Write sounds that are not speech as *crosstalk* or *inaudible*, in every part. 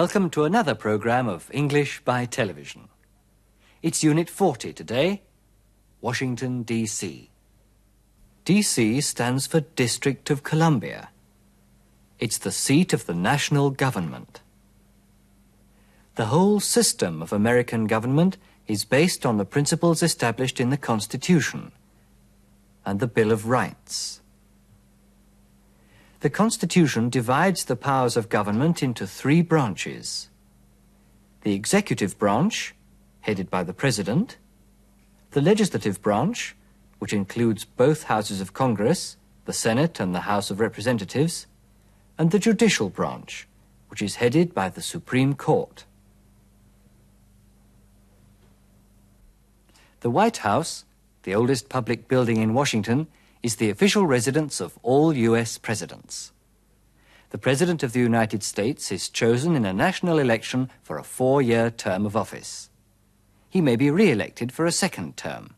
Welcome to another program of English by Television. It's Unit 40 today, Washington, D.C. D.C. stands for District of Columbia. It's the seat of the national government. The whole system of American government is based on the principles established in the Constitution and the Bill of Rights. The Constitution divides the powers of government into three branches. The executive branch, headed by the President, the legislative branch, which includes both houses of Congress, the Senate and the House of Representatives, and the judicial branch, which is headed by the Supreme Court. The White House, the oldest public building in Washington, is the official residence of all U.S. presidents. The President of the United States is chosen in a national election for a four year term of office. He may be re elected for a second term.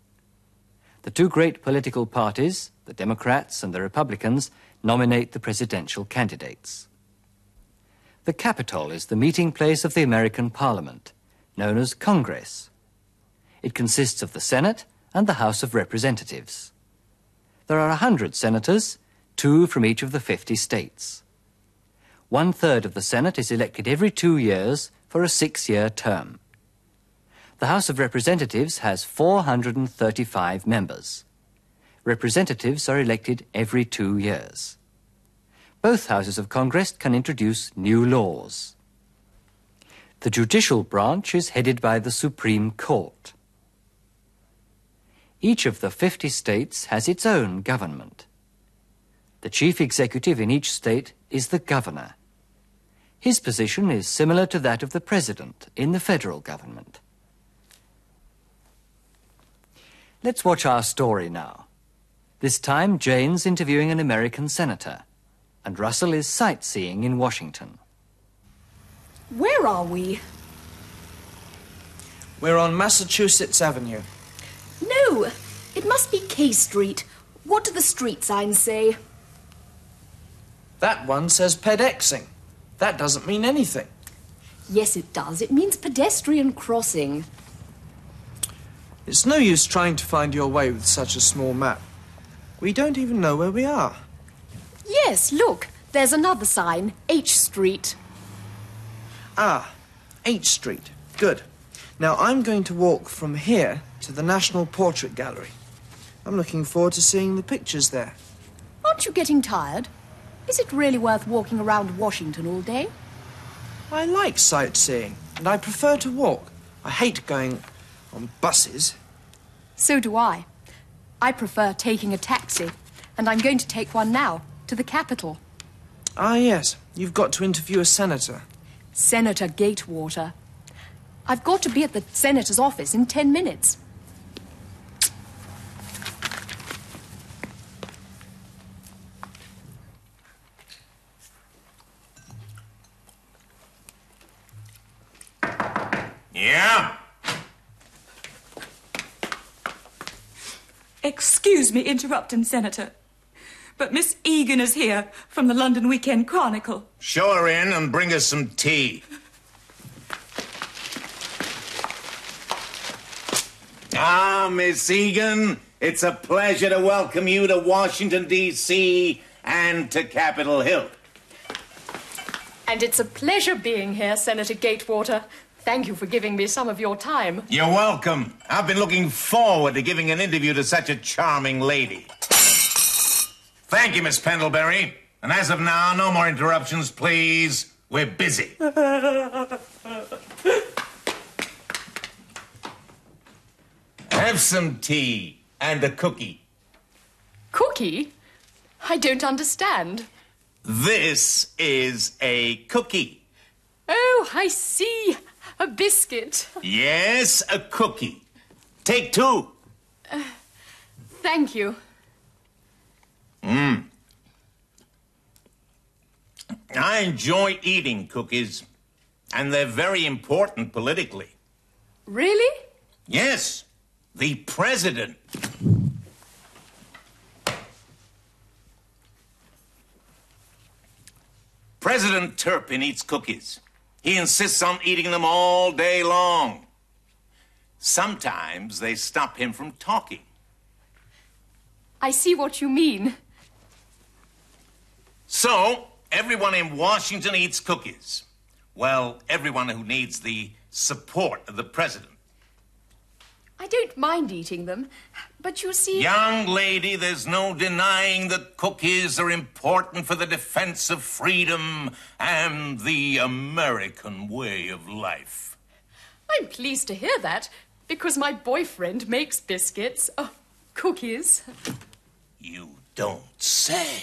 The two great political parties, the Democrats and the Republicans, nominate the presidential candidates. The Capitol is the meeting place of the American Parliament, known as Congress. It consists of the Senate and the House of Representatives. There are hundred senators, two from each of the 50 states. One third of the Senate is elected every two years for a six year term. The House of Representatives has 435 members. Representatives are elected every two years. Both houses of Congress can introduce new laws. The judicial branch is headed by the Supreme Court. Each of the 50 states has its own government. The chief executive in each state is the governor. His position is similar to that of the president in the federal government. Let's watch our story now. This time, Jane's interviewing an American senator, and Russell is sightseeing in Washington. Where are we? We're on Massachusetts Avenue. No, it must be K Street. What do the street signs say? That one says pedexing. That doesn't mean anything. Yes, it does. It means pedestrian crossing. It's no use trying to find your way with such a small map. We don't even know where we are. Yes, look, there's another sign H Street. Ah, H Street. Good. Now I'm going to walk from here to the National Portrait Gallery. I'm looking forward to seeing the pictures there. Aren't you getting tired? Is it really worth walking around Washington all day? I like sightseeing, and I prefer to walk. I hate going on buses. So do I. I prefer taking a taxi, and I'm going to take one now to the Capitol. Ah, yes, you've got to interview a senator. Senator Gatewater. I've got to be at the senator's office in ten minutes. Excuse me interrupting, Senator. But Miss Egan is here from the London Weekend Chronicle. Show her in and bring us some tea. Ah, Miss Egan, it's a pleasure to welcome you to Washington, D.C. and to Capitol Hill. And it's a pleasure being here, Senator Gatewater. Thank you for giving me some of your time. You're welcome. I've been looking forward to giving an interview to such a charming lady. Thank you, Miss Pendlebury. And as of now, no more interruptions, please. We're busy. Have some tea and a cookie. Cookie? I don't understand. This is a cookie. Oh, I see. A biscuit. Yes, a cookie. Take two. Thank you. Mmm. I enjoy eating cookies, and they're very important politically. Really? Yes, the president. President Turpin eats cookies. He insists on eating them all day long. Sometimes they stop him from talking. I see what you mean. So, everyone in Washington eats cookies. Well, everyone who needs the support of the president. I don't mind eating them, but you see. Young lady, there's no denying that cookies are important for the defense of freedom and the American way of life. I'm pleased to hear that, because my boyfriend makes biscuits. Oh, cookies. You don't say.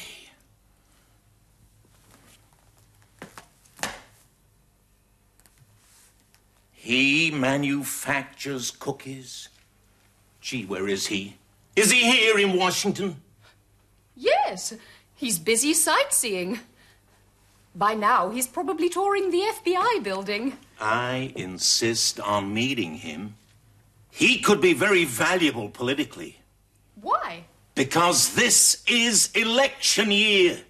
He manufactures cookies? Gee, where is he? Is he here in Washington? Yes, he's busy sightseeing. By now, he's probably touring the FBI building. I insist on meeting him. He could be very valuable politically. Why? Because this is election year.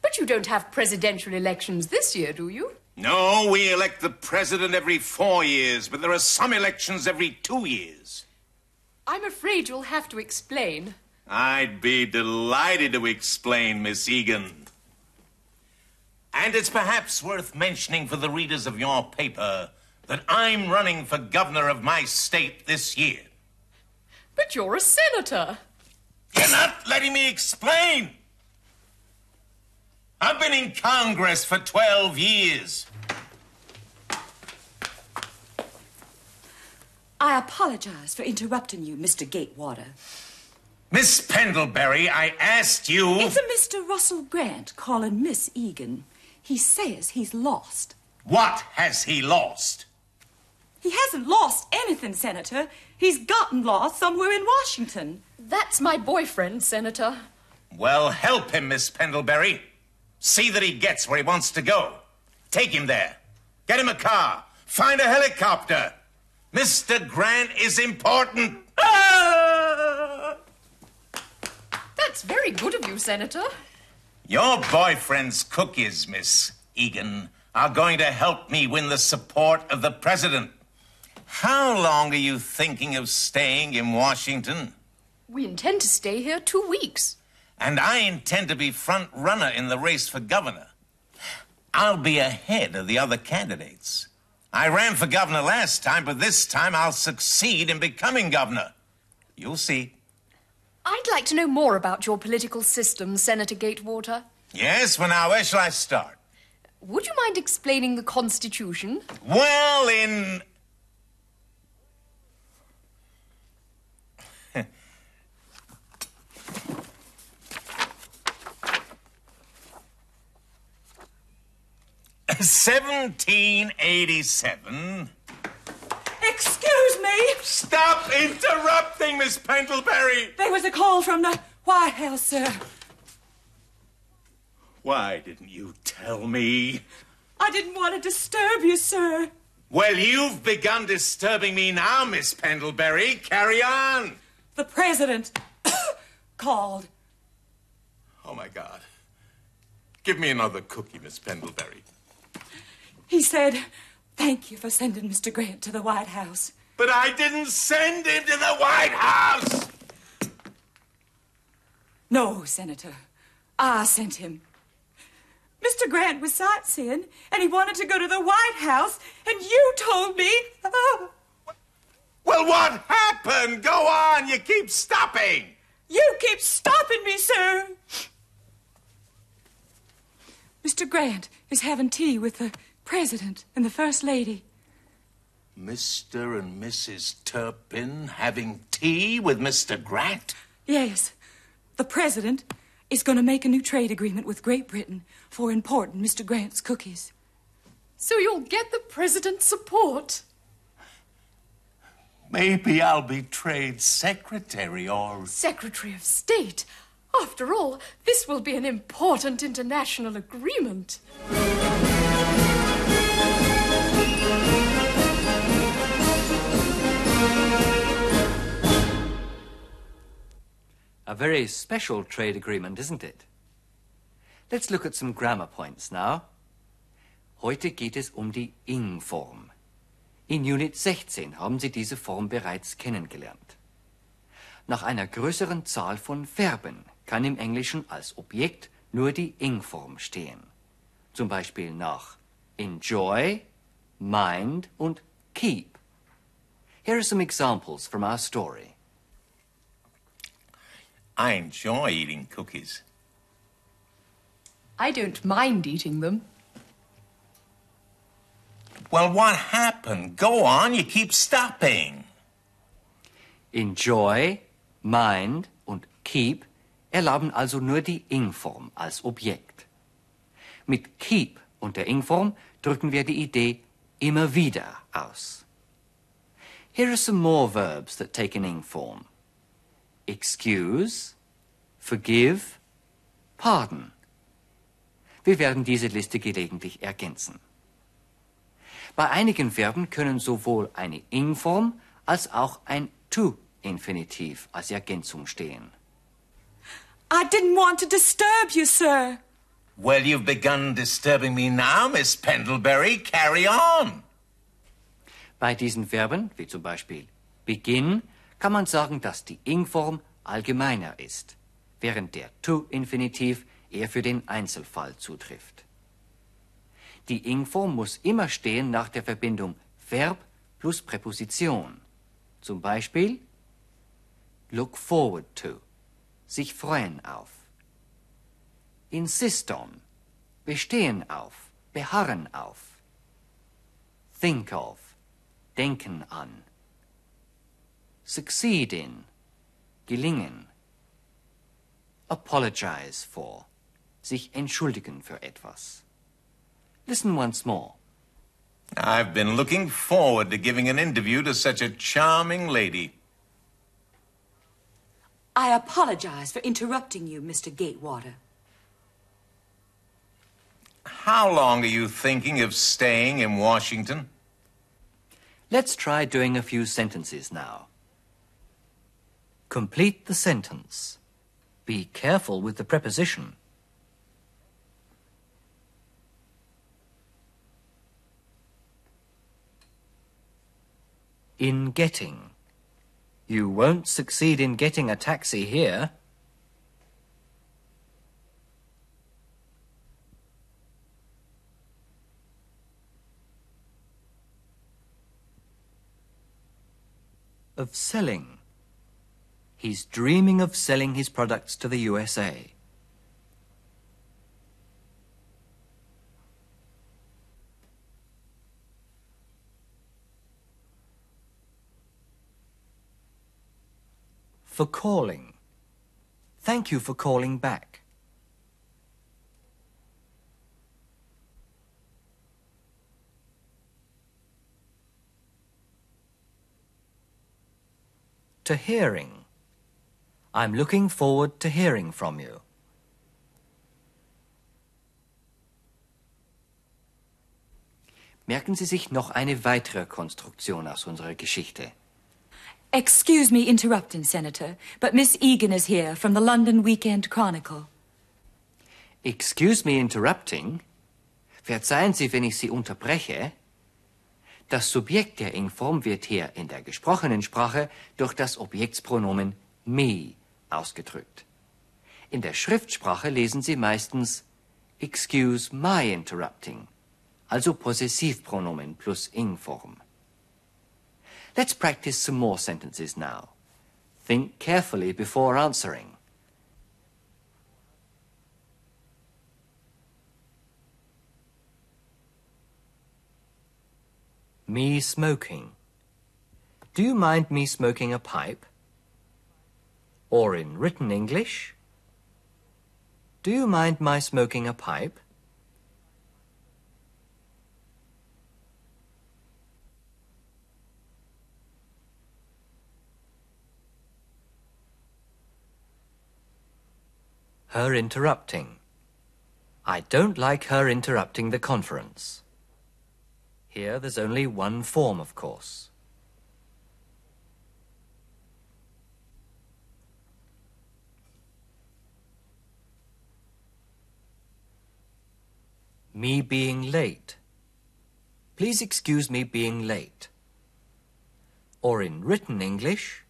But you don't have presidential elections this year, do you? No, we elect the president every four years, but there are some elections every two years. I'm afraid you'll have to explain. I'd be delighted to explain, Miss Egan. And it's perhaps worth mentioning for the readers of your paper that I'm running for governor of my state this year. But you're a senator. You're not letting me explain. I've been in Congress for 12 years. I apologize for interrupting you, Mr. Gatewater. Miss Pendlebury, I asked you. It's a Mr. Russell Grant calling Miss Egan. He says he's lost. What has he lost? He hasn't lost anything, Senator. He's gotten lost somewhere in Washington. That's my boyfriend, Senator. Well, help him, Miss Pendlebury. See that he gets where he wants to go. Take him there. Get him a car. Find a helicopter. Mr. Grant is important. Ah! *laughs* That's very good of you, Senator. Your boyfriend's cookies, Miss Egan, are going to help me win the support of the president. How long are you thinking of staying in Washington? We intend to stay here two weeks. And I intend to be front runner in the race for governor. I'll be ahead of the other candidates. I ran for governor last time, but this time I'll succeed in becoming governor. You'll see. I'd like to know more about your political system, Senator Gatewater. Yes, well, now, where shall I start? Would you mind explaining the Constitution? Well, in. Seventeen eighty-seven. Excuse me. Stop interrupting, Miss Pendlebury. There was a call from the White House, sir. Why didn't you tell me? I didn't want to disturb you, sir. Well, you've begun disturbing me now, Miss Pendlebury. Carry on. The president *coughs* called. Oh, my God. Give me another cookie, Miss Pendlebury. He said, Thank you for sending Mr. Grant to the White House. But I didn't send him to the White House. No, Senator. I sent him. Mr. Grant was sightseeing, and he wanted to go to the White House, and you told me. Oh, Well, what happened? Go on. You keep stopping. you keep stopping me, sir. Mr. Grant is having tea with the President and the First Lady. Mr. and Mrs. Turpin having tea with Mr. Grant? Yes, the President is going to make a new trade agreement with Great Britain for importing Mr. Grant's cookies. So you'll get the president's support. Maybe I'll be trade secretary or. Secretary of State. After all, this will be an important international agreement. A very special trade agreement, isn't it? Let's look at some grammar points now. Heute geht es um die Ing-Form. In Unit 16 haben Sie diese Form bereits kennengelernt. Nach einer größeren Zahl von Verben kann im Englischen als Objekt nur die Ing-Form stehen. Zum Beispiel nach enjoy, mind und keep. Here are some examples from our story. I enjoy eating cookies. I don't mind eating them. Well, what happened? Go on, you keep stopping. Enjoy, mind und keep erlauben also nur die Ing-Form als Objekt. Mit keep und der Ing-Form drücken wir die Idee immer wieder aus. Here are some more verbs that take an ing form. Excuse, forgive, pardon. Wir werden diese Liste gelegentlich ergänzen. Bei einigen Verben können sowohl eine ing-Form als auch ein to-Infinitiv als Ergänzung stehen. I didn't want to disturb you, sir. Well, you've begun disturbing me now, Miss Pendlebury. Carry on. Bei diesen Verben, wie zum Beispiel begin, kann man sagen, dass die ing-Form allgemeiner ist, während der to-Infinitiv eher für den Einzelfall zutrifft. Die ing-Form muss immer stehen nach der Verbindung Verb plus Präposition. Zum Beispiel look forward to, sich freuen auf. Insist on, bestehen auf, beharren auf. Think of, denken an. Succeed in, gelingen. Apologize for, sich entschuldigen für etwas. Listen once more. I've been looking forward to giving an interview to such a charming lady. I apologize for interrupting you, Mr. Gatewater. How long are you thinking of staying in Washington? Let's try doing a few sentences now. Complete the sentence. Be careful with the preposition. In getting. You won't succeed in getting a taxi here. Of selling. He's dreaming of selling his products to the USA. For calling. Thank you for calling back. To hearing. I'm looking forward to hearing from you. Merken Sie sich noch eine weitere Konstruktion aus unserer Geschichte. Excuse me interrupting, Senator, but Miss Egan is here from the London Weekend Chronicle. Excuse me interrupting. Verzeihen Sie, wenn ich Sie unterbreche. Das Subjekt der Ingform wird hier in der gesprochenen Sprache durch das Objektspronomen me ausgedrückt. In der Schriftsprache lesen Sie meistens Excuse my interrupting, also Possessivpronomen plus Ingform. Let's practice some more sentences now. Think carefully before answering. Me smoking. Do you mind me smoking a pipe? Or in written English? Do you mind my smoking a pipe? Her interrupting. I don't like her interrupting the conference. Here there's only one form, of course. Me being late. Please excuse me being late. Or in written English,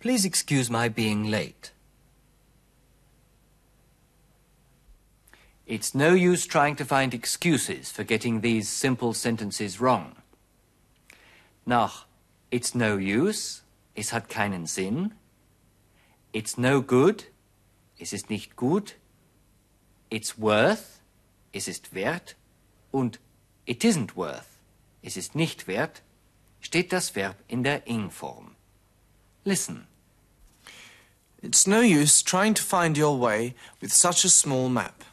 please excuse my being late. It's no use trying to find excuses for getting these simple sentences wrong. Nach it's no use, es hat keinen Sinn. It's no good, es ist nicht gut. It's worth, es ist wert. Und it isn't worth, es ist nicht wert, steht das Verb in der Ing-Form. Listen. It's no use trying to find your way with such a small map.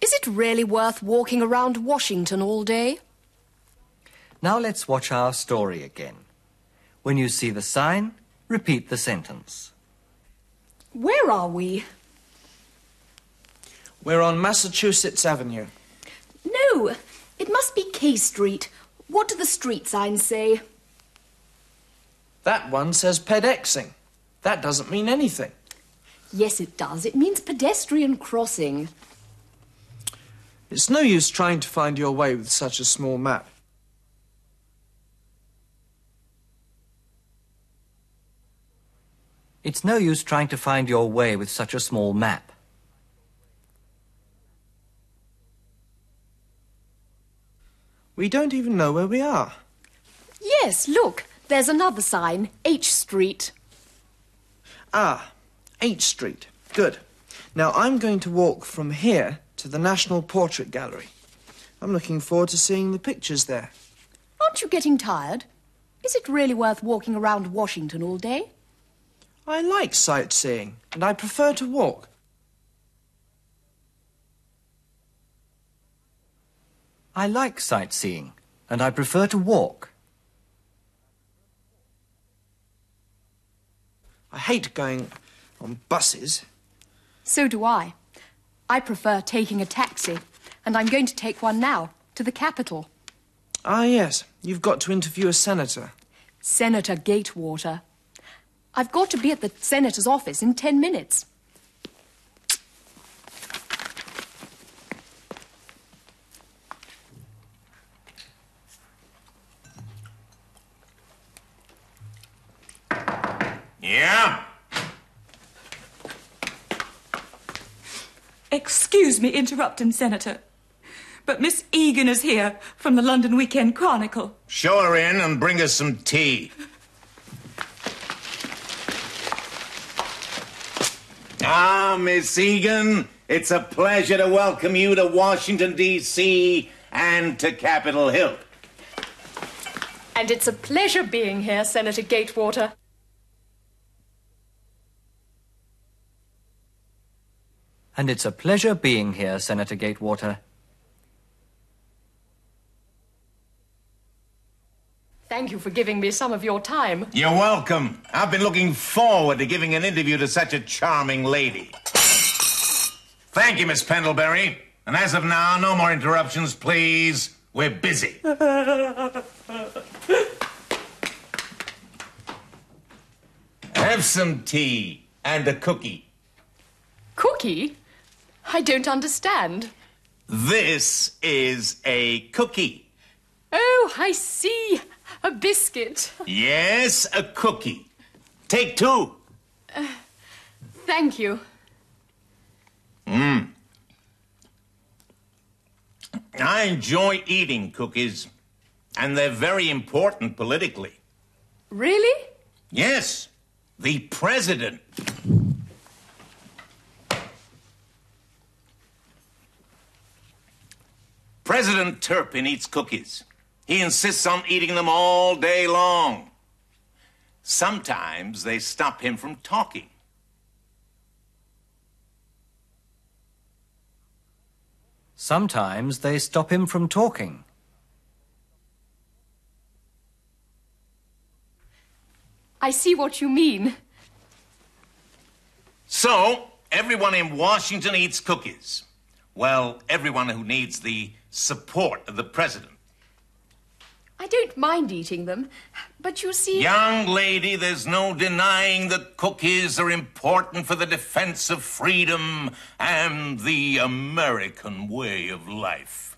Is it really worth walking around Washington all day? Now let's watch our story again. When you see the sign, repeat the sentence. Where are we? We're on Massachusetts Avenue. No, it must be K Street. What do the street signs say? That one says pedexing. That doesn't mean anything. Yes, it does. It means pedestrian crossing. It's no use trying to find your way with such a small map. It's no use trying to find your way with such a small map. We don't even know where we are. Yes, look, there's another sign H Street. Ah, H Street. Good. Now I'm going to walk from here to the National Portrait Gallery. I'm looking forward to seeing the pictures there. Aren't you getting tired? Is it really worth walking around Washington all day? I like sightseeing, and I prefer to walk. I like sightseeing, and I prefer to walk. I hate going on buses. So do I. I prefer taking a taxi, and I'm going to take one now to the Capitol. Ah, yes, you've got to interview a senator. Senator Gatewater. I've got to be at the senator's office in ten minutes. Excuse me interrupting, Senator. But Miss Egan is here from the London Weekend Chronicle. Show her in and bring us some tea. Ah, Miss Egan, it's a pleasure to welcome you to Washington, D.C. and to Capitol Hill. And it's a pleasure being here, Senator Gatewater. And it's a pleasure being here, Senator Gatewater. Thank you for giving me some of your time. You're welcome. I've been looking forward to giving an interview to such a charming lady. Thank you, Miss Pendlebury. And as of now, no more interruptions, please. We're busy. *laughs* Have some tea and a cookie. Cookie? I don't understand. This is a cookie. Oh, I see. A biscuit. Yes, a cookie. Take two. Thank you. Mmm. I enjoy eating cookies, and they're very important politically. Really? Yes, the president. President Turpin eats cookies. He insists on eating them all day long. Sometimes they stop him from talking. Sometimes they stop him from talking. I see what you mean. So, everyone in Washington eats cookies. Well, everyone who needs the support of the president. I don't mind eating them, but you see. Young lady, there's no denying that cookies are important for the defense of freedom and the American way of life.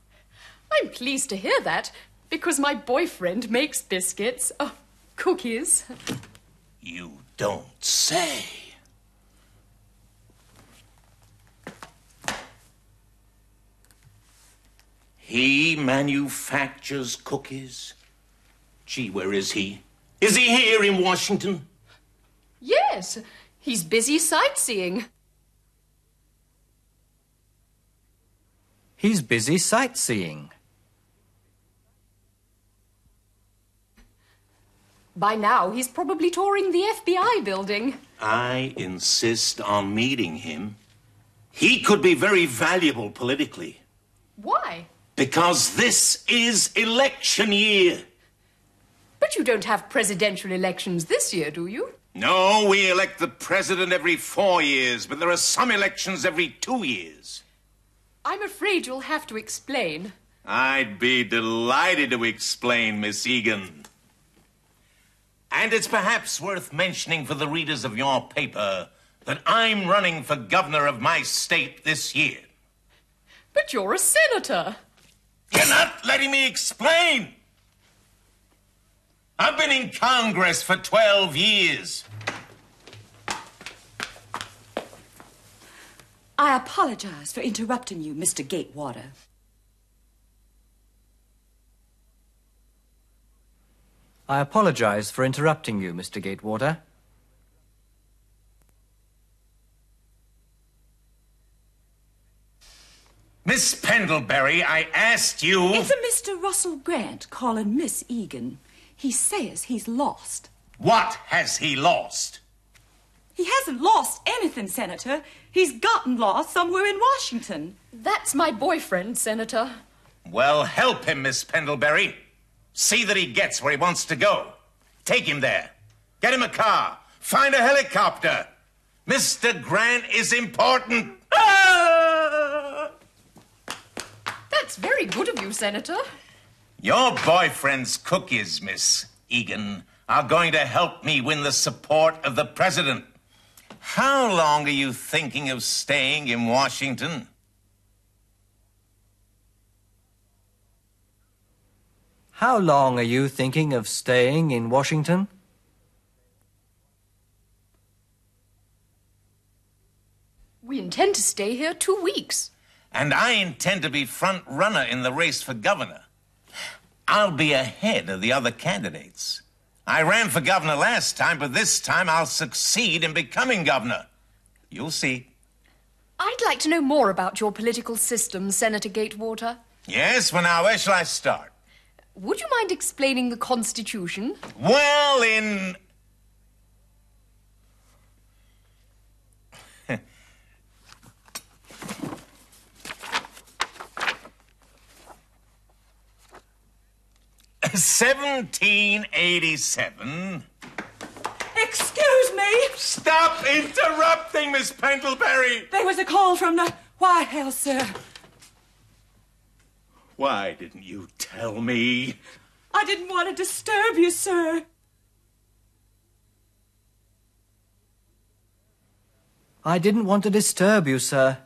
I'm pleased to hear that, because my boyfriend makes biscuits. Oh, cookies. You don't say. He manufactures cookies? Gee, where is he? Is he here in Washington? Yes, he's busy sightseeing. He's busy sightseeing. By now, he's probably touring the FBI building. I insist on meeting him. He could be very valuable politically. Why? Because this is election year. But you don't have presidential elections this year, do you? No, we elect the president every four years, but there are some elections every two years. I'm afraid you'll have to explain. I'd be delighted to explain, Miss Egan. And it's perhaps worth mentioning for the readers of your paper that I'm running for governor of my state this year. But you're a senator. You're not letting me explain. I've been in Congress for 12 years. I apologize for interrupting you, Mr. Gatewater. I apologize for interrupting you, Mr. Gatewater. Miss Pendlebury, I asked you. It's a Mr. Russell Grant calling Miss Egan. He says he's lost. What has he lost? He hasn't lost anything, Senator. He's gotten lost somewhere in Washington. That's my boyfriend, Senator. Well, help him, Miss Pendlebury. See that he gets where he wants to go. Take him there. Get him a car. Find a helicopter. Mr. Grant is important. Ah! That's very good of you, Senator. Your boyfriend's cookies, Miss Egan, are going to help me win the support of the president. How long are you thinking of staying in Washington? How long are you thinking of staying in Washington? We intend to stay here two weeks. And I intend to be front runner in the race for governor. I'll be ahead of the other candidates. I ran for governor last time, but this time I'll succeed in becoming governor. You'll see. I'd like to know more about your political system, Senator Gatewater. Yes, well, now, where shall I start? Would you mind explaining the Constitution? Well, in. Seventeen eighty-seven. Excuse me. Stop interrupting, Miss Pendlebury. There was a call from the White House, sir. Why didn't you tell me? I didn't want to disturb you, sir. I didn't want to disturb you, sir.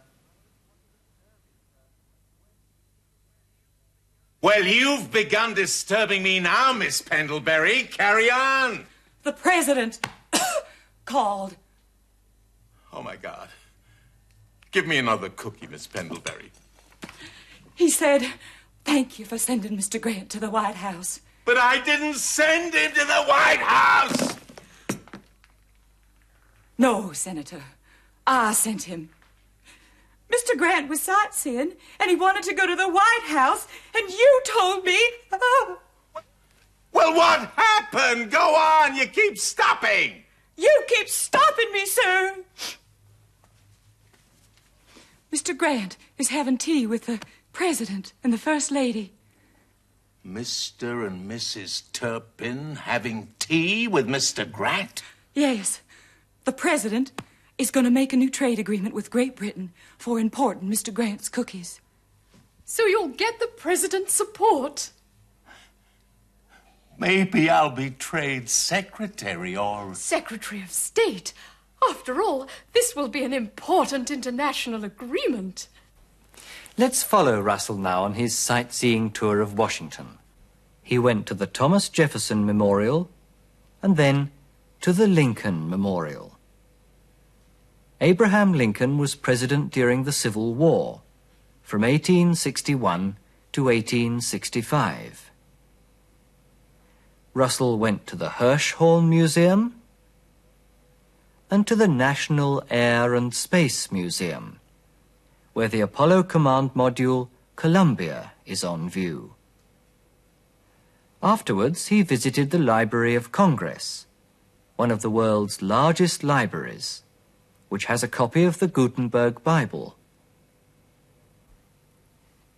Well, you've begun disturbing me now, Miss Pendlebury. Carry on. The president *coughs* called. Oh, my God. Give me another cookie, Miss Pendlebury. He said, Thank you for sending Mr. Grant to the White House. But I didn't send him to the White House. No, Senator. I sent him. Mr. Grant was sightseeing, and he wanted to go to the White House, and you told me. Oh, Well, what happened? Go on. You keep stopping. you keep stopping me, sir. Mr. Grant is having tea with the President and the First Lady. Mr. and Mrs. Turpin having tea with Mr. Grant? Yes, the President is going to make a new trade agreement with Great Britain for importing Mr. Grant's cookies. So you'll get the President's support. Maybe I'll be trade secretary or. Secretary of State. After all, this will be an important international agreement. Let's follow Russell now on his sightseeing tour of Washington. He went to the Thomas Jefferson Memorial and then to the Lincoln Memorial. Abraham Lincoln was president during the Civil War from 1861 to 1865. Russell went to the Hirshhorn Museum and to the National Air and Space Museum, where the Apollo Command Module Columbia is on view. Afterwards, he visited the Library of Congress, one of the world's largest libraries, which has a copy of the Gutenberg Bible.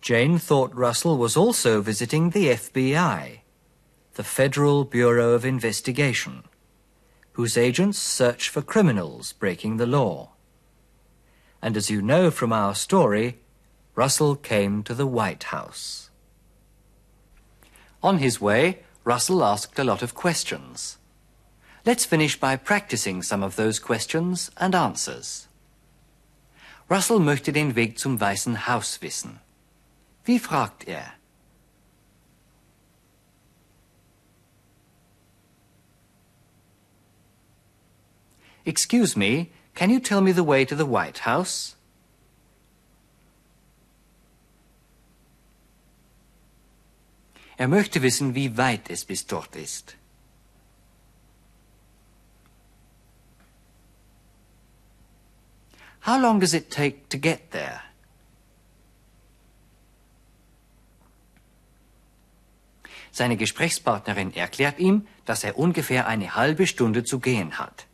Jane thought Russell was also visiting the FBI, the Federal Bureau of Investigation, whose agents search for criminals breaking the law. And as you know from our story, Russell came to the White House. On his way, Russell asked a lot of questions. Let's finish by practicing some of those questions and answers. Russell möchte den Weg zum Weißen Haus wissen. Wie fragt er? Excuse me, can you tell me the way to the White House? Er möchte wissen, wie weit es bis dort ist. How long does it take to get there? Seine Gesprächspartnerin erklärt ihm, dass er ungefähr eine halbe Stunde zu gehen hat.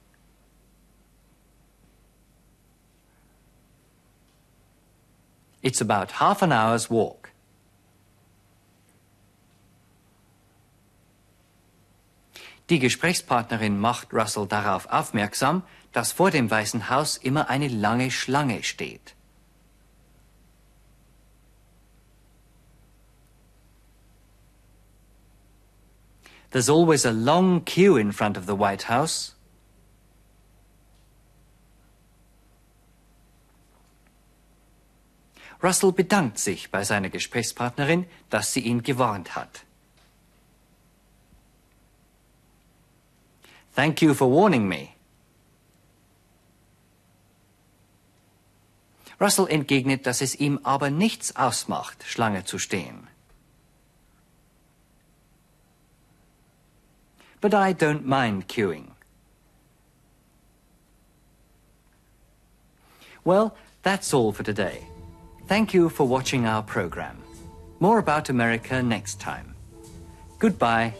It's about half an hour's walk. Die Gesprächspartnerin macht Russell darauf aufmerksam, dass vor dem Weißen Haus immer eine lange Schlange steht. There's always a long queue in front of the White House. Russell bedankt sich bei seiner Gesprächspartnerin, dass sie ihn gewarnt hat. Thank you for warning me. Russell entgegnet, dass es ihm aber nichts ausmacht, Schlange zu stehen. But I don't mind queuing. Well, that's all for today. Thank you for watching our program. More about America next time. Goodbye.